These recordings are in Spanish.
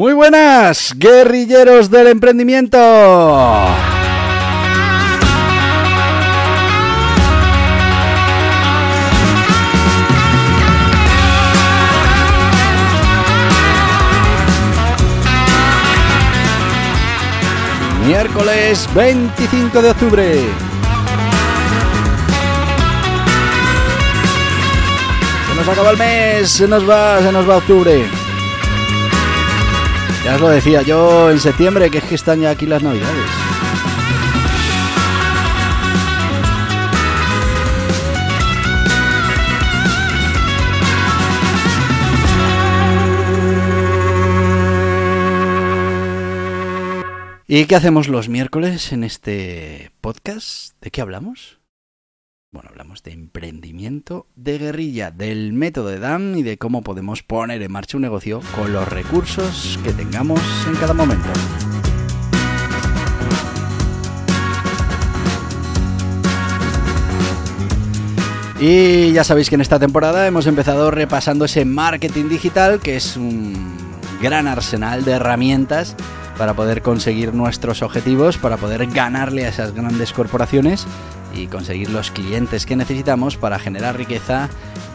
Muy buenas, guerrilleros del emprendimiento. Miércoles 25 de octubre. Se nos acaba el mes, se nos va, se nos va octubre. Ya os lo decía yo en septiembre, que es que están ya aquí las navidades. ¿Y qué hacemos los miércoles en este podcast? ¿De qué hablamos? Bueno, hablamos de emprendimiento, de guerrilla, del método de Dan y de cómo podemos poner en marcha un negocio con los recursos que tengamos en cada momento. Y ya sabéis que en esta temporada hemos empezado repasando ese marketing digital, que es un gran arsenal de herramientas para poder conseguir nuestros objetivos, para poder ganarle a esas grandes corporaciones y conseguir los clientes que necesitamos para generar riqueza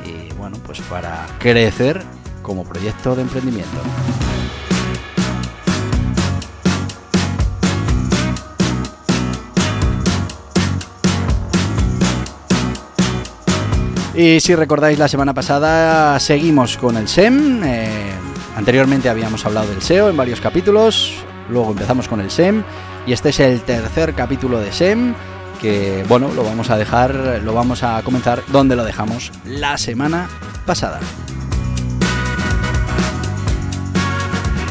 y bueno, pues para crecer como proyecto de emprendimiento. Y si recordáis la semana pasada seguimos con el SEM. Eh, anteriormente habíamos hablado del SEO en varios capítulos. Luego empezamos con el SEM. Y este es el tercer capítulo de SEM. Que bueno, lo vamos a dejar, lo vamos a comenzar donde lo dejamos la semana pasada.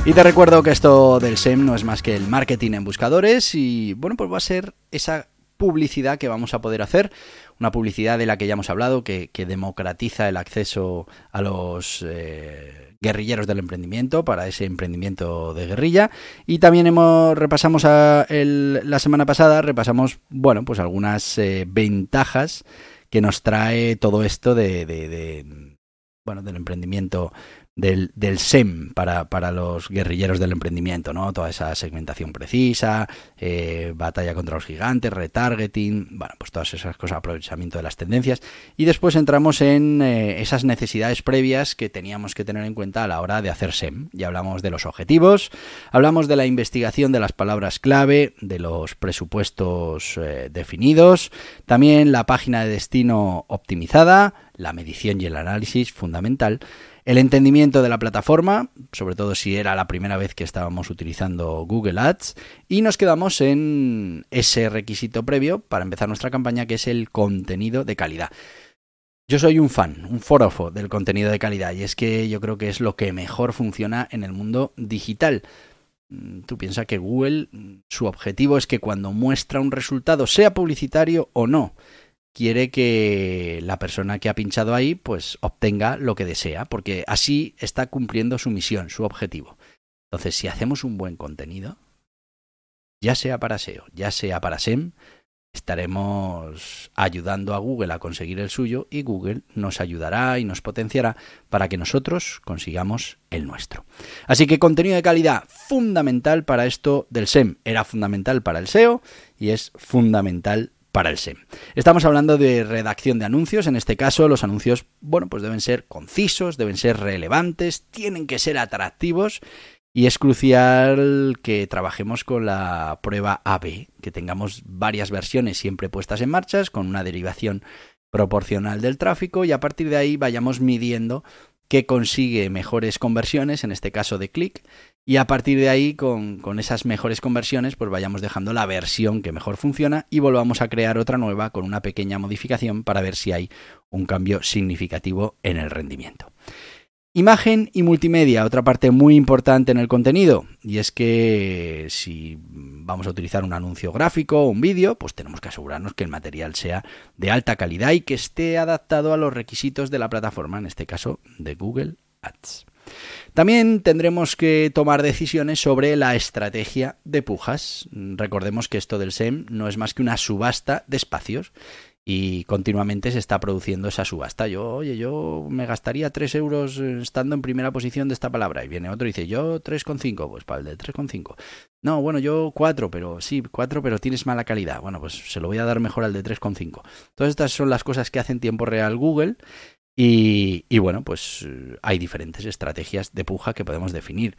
Y te recuerdo que esto del SEM no es más que el marketing en buscadores y bueno, pues va a ser esa publicidad que vamos a poder hacer, una publicidad de la que ya hemos hablado, que, democratiza el acceso a los eh, guerrilleros del emprendimiento para ese emprendimiento de guerrilla. Y también hemos repasamos la semana pasada, repasamos, bueno, pues algunas eh, ventajas que nos trae todo esto de bueno, del emprendimiento del, SEM para, para, los guerrilleros del emprendimiento, ¿no? Toda esa segmentación precisa, eh, batalla contra los gigantes, retargeting, bueno, pues todas esas cosas, aprovechamiento de las tendencias. Y después entramos en eh, esas necesidades previas que teníamos que tener en cuenta a la hora de hacer SEM. Ya hablamos de los objetivos, hablamos de la investigación de las palabras clave, de los presupuestos eh, definidos, también la página de destino optimizada, la medición y el análisis fundamental, el entendimiento de la plataforma, sobre todo si era la primera vez que estábamos utilizando Google Ads, y nos quedamos en ese requisito previo para empezar nuestra campaña, que es el contenido de calidad. Yo soy un fan, un forofo del contenido de calidad, y es que yo creo que es lo que mejor funciona en el mundo digital. Mm, tú piensas que Google, su objetivo es que cuando muestra un resultado, sea publicitario o no, quiere que la persona que ha pinchado ahí pues obtenga lo que desea, porque así está cumpliendo su misión, su objetivo. Entonces, si hacemos un buen contenido, ya sea para SEO, ya sea para SEM, estaremos ayudando a Google a conseguir el suyo y Google nos ayudará y nos potenciará para que nosotros consigamos el nuestro. Así que contenido de calidad fundamental para esto del SEM. Era fundamental para el SEO y es fundamental para el SEM. Estamos hablando de redacción de anuncios, en este caso los anuncios, bueno, pues deben ser concisos, deben ser relevantes, tienen que ser atractivos y es crucial que trabajemos con la prueba AB, que tengamos varias versiones siempre puestas en marcha con una derivación proporcional del tráfico y a partir de ahí vayamos midiendo qué consigue mejores conversiones, en este caso de clic, y a partir de ahí, con, esas mejores conversiones, pues vayamos dejando la versión que mejor funciona y volvamos a crear otra nueva con una pequeña modificación para ver si hay un cambio significativo en el rendimiento. Imagen y multimedia, otra parte muy importante en el contenido, y es que si vamos a utilizar un anuncio gráfico o un vídeo, pues tenemos que asegurarnos que el material sea de alta calidad y que esté adaptado a los requisitos de la plataforma, en este caso de Google Ads. También tendremos que tomar decisiones sobre la estrategia de pujas. Recordemos que esto del SEM no es más que una subasta de espacios y continuamente se está produciendo esa subasta. Yo, oye, yo me gastaría 3 euros estando en primera posición de esta palabra. Y viene otro y dice, yo 3,5, pues para el de 3,5. No, bueno, yo 4, pero sí, 4, pero tienes mala calidad. Bueno, pues se lo voy a dar mejor al de 3,5. Todas estas son las cosas que hace en tiempo real Google y, bueno, pues eh, hay diferentes estrategias de puja que podemos definir.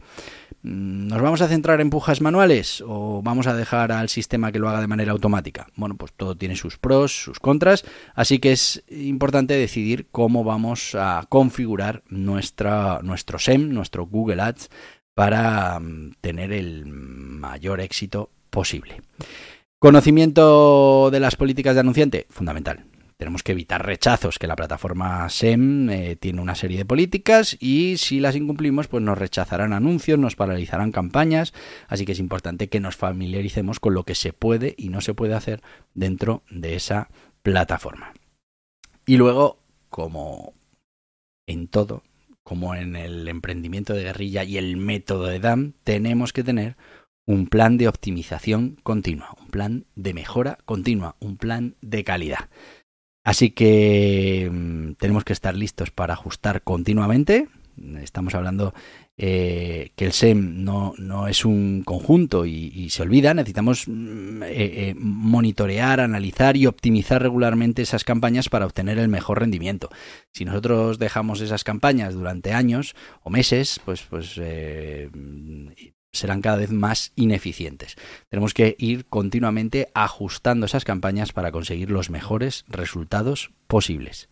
Mm, ¿Nos vamos a centrar en pujas manuales o vamos a dejar al sistema que lo haga de manera automática? Bueno, pues todo tiene sus pros, sus contras, así que es importante decidir cómo vamos a configurar nuestra, nuestro SEM, nuestro Google Ads, para mm, tener el mayor éxito posible. Conocimiento de las políticas de anunciante, fundamental tenemos que evitar rechazos, que la plataforma SEM eh, tiene una serie de políticas y si las incumplimos, pues nos rechazarán anuncios, nos paralizarán campañas, así que es importante que nos familiaricemos con lo que se puede y no se puede hacer dentro de esa plataforma. Y luego, como en todo, como en el emprendimiento de guerrilla y el método de DAM, tenemos que tener un plan de optimización continua, un plan de mejora continua, un plan de calidad. Así que mm, tenemos que estar listos para ajustar continuamente. Estamos hablando eh, que el SEM no, no, es un conjunto y, se olvida. Necesitamos mm, eh, eh, monitorear, analizar y optimizar regularmente esas campañas para obtener el mejor rendimiento. Si nosotros dejamos esas campañas durante años o meses, pues, pues serán cada vez más ineficientes. Tenemos que ir continuamente ajustando esas campañas para conseguir los mejores resultados posibles.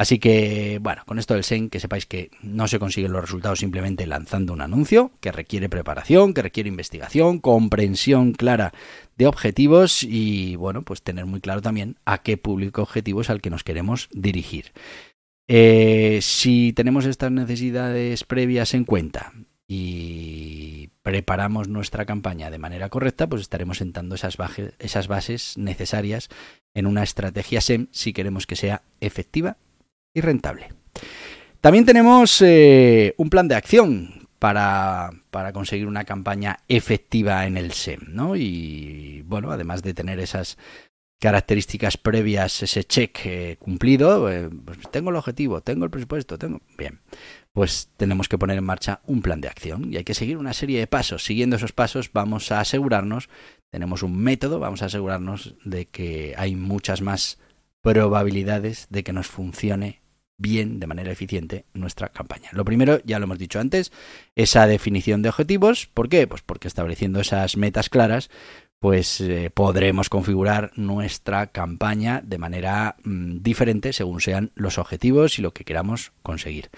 Así que, bueno, con esto del SEN, que sepáis que no se consiguen los resultados simplemente lanzando un anuncio, que requiere preparación, que requiere investigación, comprensión clara de objetivos y, bueno, pues tener muy claro también a qué público objetivo es al que nos queremos dirigir. Eh, si tenemos estas necesidades previas en cuenta y preparamos nuestra campaña de manera correcta, pues estaremos sentando esas, bases necesarias en una estrategia SEM si queremos que sea efectiva y rentable. También tenemos eh, un plan de acción para, para, conseguir una campaña efectiva en el SEM, ¿no? Y bueno, además de tener esas características previas, ese check eh, cumplido, eh, pues tengo el objetivo, tengo el presupuesto, tengo... Bien, pues tenemos que poner en marcha un plan de acción y hay que seguir una serie de pasos. Siguiendo esos pasos vamos a asegurarnos, tenemos un método, vamos a asegurarnos de que hay muchas más probabilidades de que nos funcione bien, de manera eficiente, nuestra campaña. Lo primero, ya lo hemos dicho antes, esa definición de objetivos. ¿Por qué? Pues porque estableciendo esas metas claras, pues eh, podremos configurar nuestra campaña de manera mm, diferente según sean los objetivos y lo que queramos conseguir.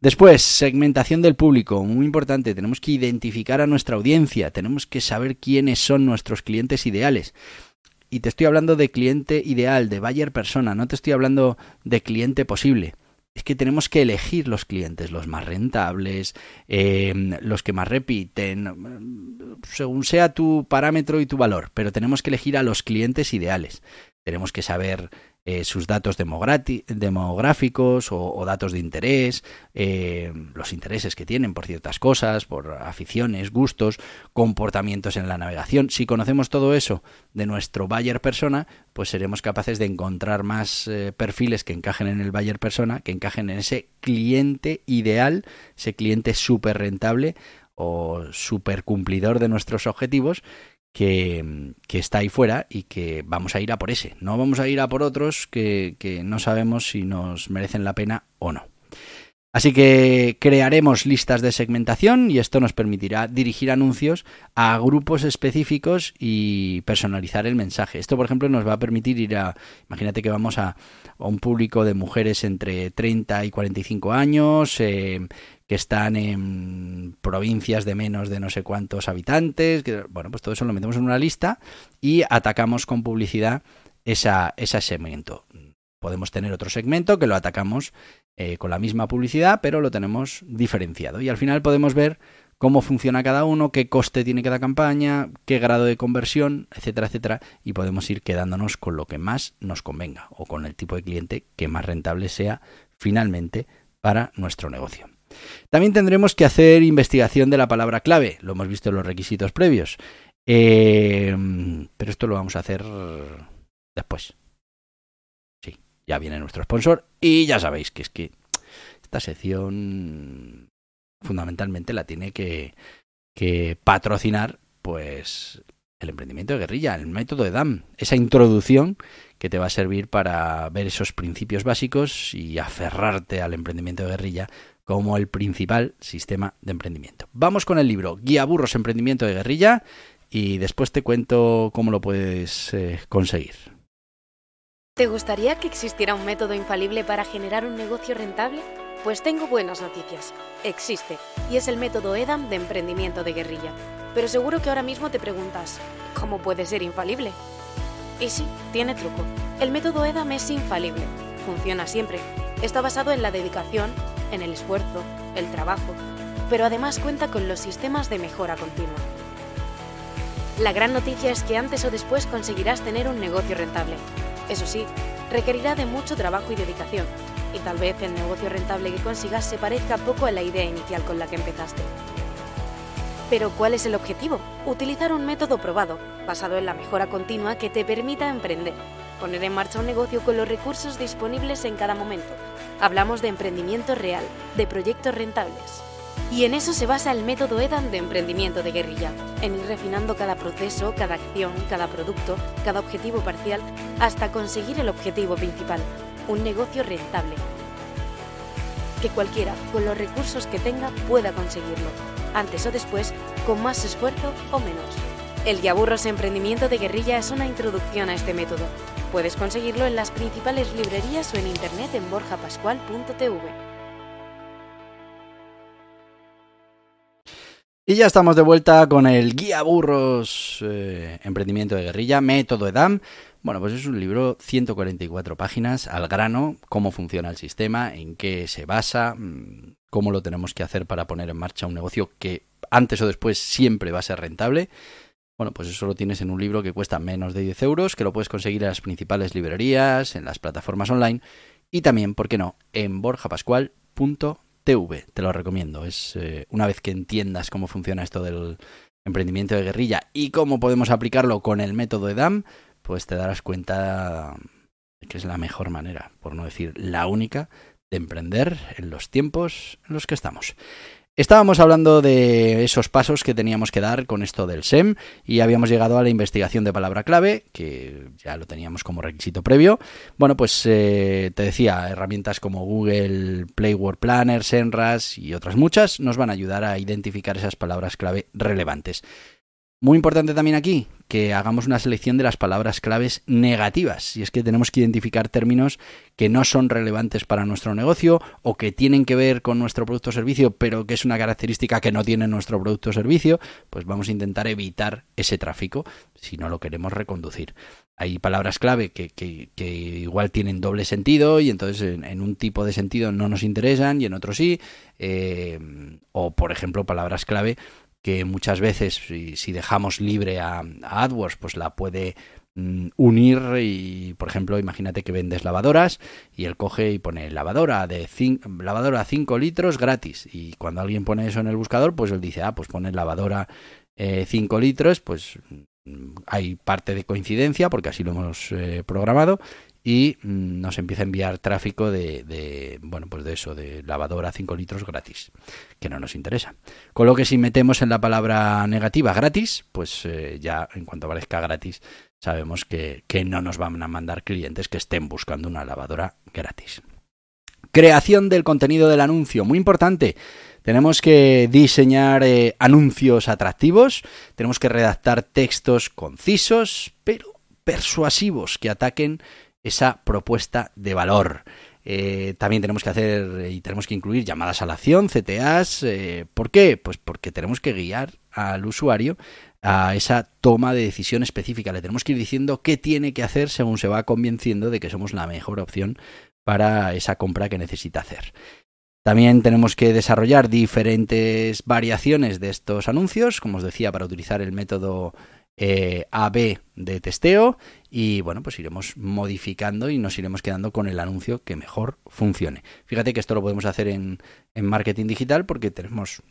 Después, segmentación del público, muy importante, tenemos que identificar a nuestra audiencia, tenemos que saber quiénes son nuestros clientes ideales. Y te estoy hablando de cliente ideal, de buyer persona, no te estoy hablando de cliente posible. Es que tenemos que elegir los clientes, los más rentables, em, los que más repiten, según sea tu parámetro y tu valor, pero tenemos que elegir a los clientes ideales. Tenemos que saber eh, sus datos demográficos o, datos de interés, eh, los intereses que tienen por ciertas cosas, por aficiones, gustos, comportamientos en la navegación. Si conocemos todo eso de nuestro buyer persona, pues seremos capaces de encontrar más eh, perfiles que encajen en el buyer persona, que encajen en ese cliente ideal, ese cliente súper rentable o súper cumplidor de nuestros objetivos que, está ahí fuera y que vamos a ir a por ese. No vamos a ir a por otros que, que no sabemos si nos merecen la pena o no. Así que crearemos listas de segmentación y esto nos permitirá dirigir anuncios a grupos específicos y personalizar el mensaje. Esto, por ejemplo, nos va a permitir ir a, imagínate que vamos a, un público de mujeres entre 30 y 45 años, eh, que están en provincias de menos de no sé cuántos habitantes. Que, bueno, pues todo eso lo metemos en una lista y atacamos con publicidad esa, ese segmento. Podemos tener otro segmento que lo atacamos eh, con la misma publicidad, pero lo tenemos diferenciado. Y al final podemos ver cómo funciona cada uno, qué coste tiene cada campaña, qué grado de conversión, etcétera, etcétera, y podemos ir quedándonos con lo que más nos convenga o con el tipo de cliente que más rentable sea finalmente para nuestro negocio. También tendremos que hacer investigación de la palabra clave, lo hemos visto en los requisitos previos, eh, pero esto lo vamos a hacer después. Ya viene nuestro sponsor y ya sabéis que es que esta sección fundamentalmente la tiene que, patrocinar pues el emprendimiento de guerrilla, el método de DAM, esa introducción que te va a servir para ver esos principios básicos y aferrarte al emprendimiento de guerrilla como el principal sistema de emprendimiento. Vamos con el libro Guía Burros Emprendimiento de Guerrilla y después te cuento cómo lo puedes eh, conseguir. ¿Te gustaría que existiera un método infalible para generar un negocio rentable? Pues tengo buenas noticias. Existe, y es el método EDAM de emprendimiento de guerrilla. Pero seguro que ahora mismo te preguntas, ¿cómo puede ser infalible? Y sí, tiene truco. El método EDAM es infalible. Funciona siempre. Está basado en la dedicación, en el esfuerzo, el trabajo, pero además cuenta con los sistemas de mejora continua. La gran noticia es que antes o después conseguirás tener un negocio rentable. Eso sí, requerirá de mucho trabajo y dedicación, y tal vez el negocio rentable que consigas se parezca poco a la idea inicial con la que empezaste. Pero ¿cuál es el objetivo? Utilizar un método probado, basado en la mejora continua que te permita emprender, poner en marcha un negocio con los recursos disponibles en cada momento. Hablamos de emprendimiento real, de proyectos rentables. Y en eso se basa el método EDAN de emprendimiento de guerrilla, en ir refinando cada proceso, cada acción, cada producto, cada objetivo parcial, hasta conseguir el objetivo principal, un negocio rentable. Que cualquiera, con los recursos que tenga, pueda conseguirlo, antes o después, con más esfuerzo o menos. El Yaburros Emprendimiento de Guerrilla es una introducción a este método. Puedes conseguirlo en las principales librerías o en internet en borjapascual.tv. Y ya estamos de vuelta con el Guía Burros eh, Emprendimiento de Guerrilla, Método EDAM. Bueno, pues es un libro, 144 páginas, al grano, cómo funciona el sistema, en qué se basa, mm, cómo lo tenemos que hacer para poner en marcha un negocio que antes o después siempre va a ser rentable. Bueno, pues eso lo tienes en un libro que cuesta menos de 10 euros, que lo puedes conseguir en las principales librerías, en las plataformas online y también, ¿por qué no?, en borjapascual.tv. Te lo recomiendo. Es eh, una vez que entiendas cómo funciona esto del emprendimiento de guerrilla y cómo podemos aplicarlo con el método EDAM, pues te darás cuenta de que es la mejor manera, por no decir la única, de emprender en los tiempos en los que estamos. Estábamos hablando de esos pasos que teníamos que dar con esto del SEM y habíamos llegado a la investigación de palabra clave, que ya lo teníamos como requisito previo. Bueno, pues eh, te decía, herramientas como Google Play Word Planner, Senras y otras muchas nos van a ayudar a identificar esas palabras clave relevantes. Muy importante también aquí que hagamos una selección de las palabras claves negativas. Y es que tenemos que identificar términos que no son relevantes para nuestro negocio o que tienen que ver con nuestro producto o servicio, pero que es una característica que no tiene nuestro producto o servicio, pues vamos a intentar evitar ese tráfico si no lo queremos reconducir. Hay palabras clave que, igual tienen doble sentido y entonces en, un tipo de sentido no nos interesan y en otro sí. Eh, o por ejemplo palabras clave que muchas veces si, dejamos libre a, AdWords, pues la puede mm, unir y, por ejemplo, imagínate que vendes lavadoras y él coge y pone lavadora de cinco, lavadora 5 litros gratis. Y cuando alguien pone eso en el buscador, pues él dice, ah, pues pone lavadora 5 eh, litros, pues mm, hay parte de coincidencia porque así lo hemos eh, programado y mm, nos empieza a enviar tráfico de, bueno, pues de eso, de lavadora 5 litros gratis, que no nos interesa. Con lo que si metemos en la palabra negativa gratis, pues eh, ya en cuanto aparezca gratis, sabemos que, no nos van a mandar clientes que estén buscando una lavadora gratis. Creación del contenido del anuncio, muy importante. Tenemos que diseñar eh, anuncios atractivos, tenemos que redactar textos concisos, pero persuasivos que ataquen esa propuesta de valor. Eh, también tenemos que hacer y tenemos que incluir llamadas a la acción, CTAs. Eh, ¿Por qué? Pues porque tenemos que guiar al usuario a esa toma de decisión específica. Le tenemos que ir diciendo qué tiene que hacer según se va convenciendo de que somos la mejor opción para esa compra que necesita hacer. También tenemos que desarrollar diferentes variaciones de estos anuncios, como os decía, para utilizar el método eh, AB de testeo y bueno, pues iremos modificando y nos iremos quedando con el anuncio que mejor funcione. Fíjate que esto lo podemos hacer en, marketing digital porque tenemos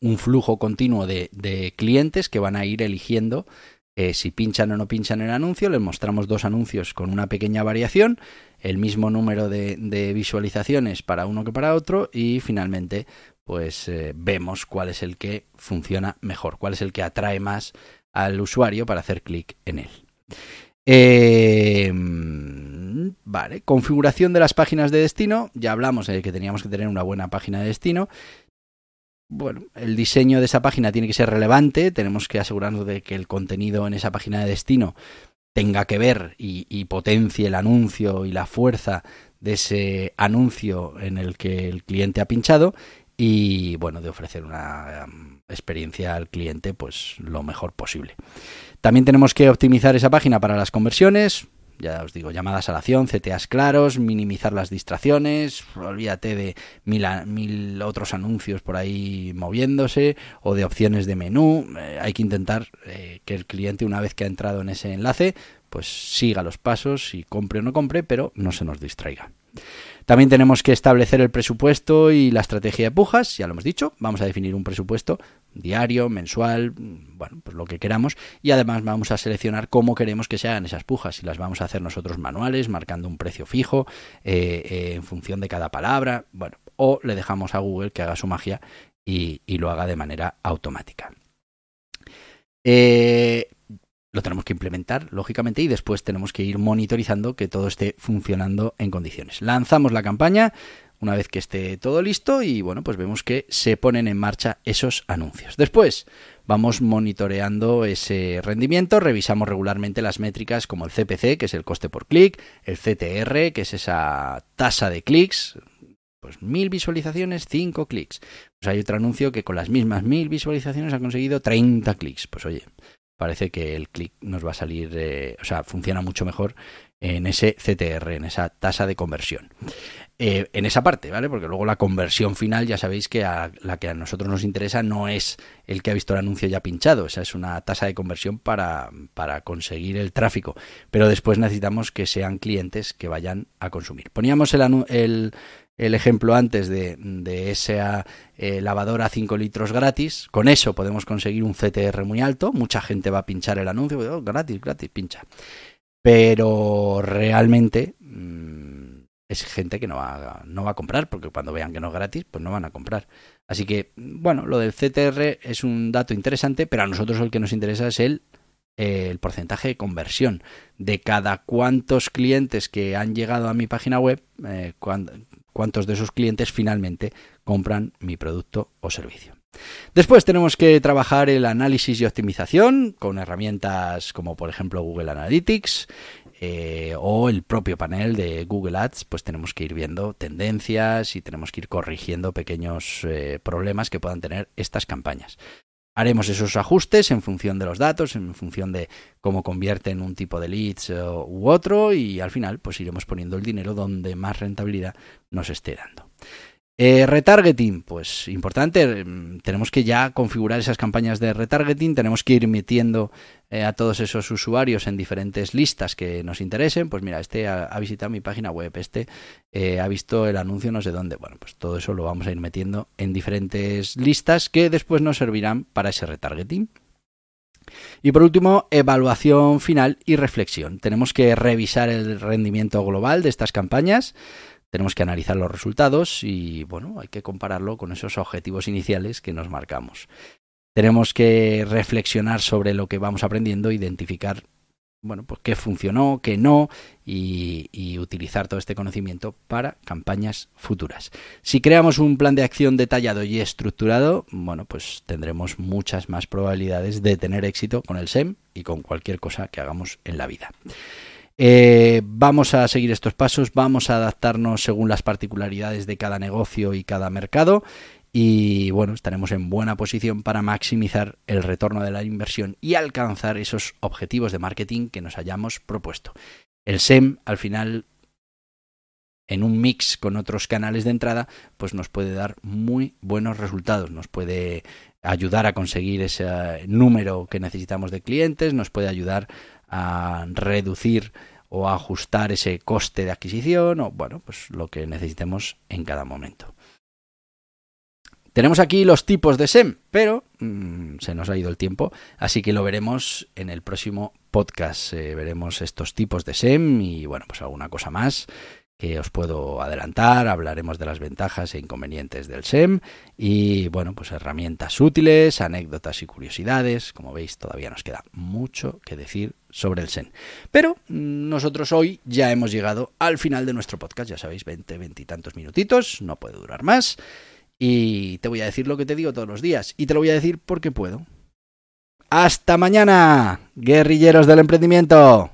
un flujo continuo de, clientes que van a ir eligiendo eh, si pinchan o no pinchan el anuncio. Les mostramos dos anuncios con una pequeña variación, el mismo número de, visualizaciones para uno que para otro y finalmente pues eh, vemos cuál es el que funciona mejor, cuál es el que atrae más al usuario para hacer clic en él. Em, vale, configuración de las páginas de destino. Ya hablamos de que teníamos que tener una buena página de destino. Bueno, el diseño de esa página tiene que ser relevante. Tenemos que asegurarnos de que el contenido en esa página de destino tenga que ver y, y potencie el anuncio y la fuerza de ese anuncio en el que el cliente ha pinchado y bueno, de ofrecer una em, experiencia al cliente pues lo mejor posible. También tenemos que optimizar esa página para las conversiones, ya os digo, llamadas a la acción, CTAs claros, minimizar las distracciones, olvídate de mil, otros anuncios por ahí moviéndose o de opciones de menú. Eh, hay que intentar eh, que el cliente una vez que ha entrado en ese enlace pues siga los pasos y compre o no compre, pero no se nos distraiga. También tenemos que establecer el presupuesto y la estrategia de pujas, ya lo hemos dicho, vamos a definir un presupuesto diario, mensual, bueno, pues lo que queramos. Y además vamos a seleccionar cómo queremos que se hagan esas pujas, si las vamos a hacer nosotros manuales, marcando un precio fijo eh, eh, en función de cada palabra, bueno, o le dejamos a Google que haga su magia y, lo haga de manera automática. Eh, lo tenemos que implementar, lógicamente, y después tenemos que ir monitorizando que todo esté funcionando en condiciones. Lanzamos la campaña una vez que esté todo listo y bueno, pues vemos que se ponen en marcha esos anuncios. Después vamos monitoreando ese rendimiento, revisamos regularmente las métricas como el CPC, que es el coste por clic, el CTR, que es esa tasa de clics, pues mil visualizaciones, cinco clics. Pues hay otro anuncio que con las mismas mil visualizaciones ha conseguido 30 clics. Pues oye, parece que el clic nos va a salir, eh, o sea, funciona mucho mejor en ese CTR, en esa tasa de conversión. Eh, en esa parte, ¿vale? Porque luego la conversión final, ya sabéis que la que a nosotros nos interesa no es el que ha visto el anuncio ya pinchado, esa es una tasa de conversión para, para conseguir el tráfico, pero después necesitamos que sean clientes que vayan a consumir. Poníamos el, el el ejemplo antes de, esa eh, lavadora 5 litros gratis. Con eso podemos conseguir un CTR muy alto. Mucha gente va a pinchar el anuncio. Oh, gratis, gratis, pincha. Pero realmente mm, es gente que no va, a comprar, porque cuando vean que no es gratis, pues no van a comprar. Así que, bueno, lo del CTR es un dato interesante, pero a nosotros el que nos interesa es el eh, el porcentaje de conversión de cada cuantos clientes que han llegado a mi página web, eh, cuántos de esos clientes finalmente compran mi producto o servicio. Después tenemos que trabajar el análisis y optimización con herramientas como por ejemplo Google Analytics eh, o el propio panel de Google Ads, pues tenemos que ir viendo tendencias y tenemos que ir corrigiendo pequeños eh, problemas que puedan tener estas campañas. Haremos esos ajustes en función de los datos, en función de cómo convierten un tipo de leads eh, u otro y al final pues iremos poniendo el dinero donde más rentabilidad nos esté dando. Eh, retargeting, pues importante, mm, tenemos que ya configurar esas campañas de retargeting, tenemos que ir metiendo eh, a todos esos usuarios en diferentes listas que nos interesen, pues mira, este ha, visitado mi página web, este eh, ha visto el anuncio no sé dónde, bueno, pues todo eso lo vamos a ir metiendo en diferentes listas que después nos servirán para ese retargeting. Y por último, evaluación final y reflexión. Tenemos que revisar el rendimiento global de estas campañas, tenemos que analizar los resultados y bueno, hay que compararlo con esos objetivos iniciales que nos marcamos. Tenemos que reflexionar sobre lo que vamos aprendiendo, identificar bueno, pues qué funcionó, qué no, y, y, utilizar todo este conocimiento para campañas futuras. Si creamos un plan de acción detallado y estructurado, bueno, pues tendremos muchas más probabilidades de tener éxito con el SEM y con cualquier cosa que hagamos en la vida. Eh, vamos a seguir estos pasos, vamos a adaptarnos según las particularidades de cada negocio y cada mercado y bueno, estaremos en buena posición para maximizar el retorno de la inversión y alcanzar esos objetivos de marketing que nos hayamos propuesto. El SEM al final en un mix con otros canales de entrada, pues nos puede dar muy buenos resultados, nos puede ayudar a conseguir ese número que necesitamos de clientes, nos puede ayudar a reducir o a ajustar ese coste de adquisición o bueno, pues lo que necesitemos en cada momento. Tenemos aquí los tipos de SEM, pero mm, se nos ha ido el tiempo, así que lo veremos en el próximo podcast. Eh, veremos estos tipos de SEM y bueno, pues alguna cosa más que os puedo adelantar, hablaremos de las ventajas e inconvenientes del SEM y bueno, pues herramientas útiles, anécdotas y curiosidades. Como veis, todavía nos queda mucho que decir sobre el SEM. Pero nosotros hoy ya hemos llegado al final de nuestro podcast, ya sabéis, 20, 20 y tantos minutitos, no puede durar más. Y te voy a decir lo que te digo todos los días y te lo voy a decir porque puedo. Hasta mañana, guerrilleros del emprendimiento.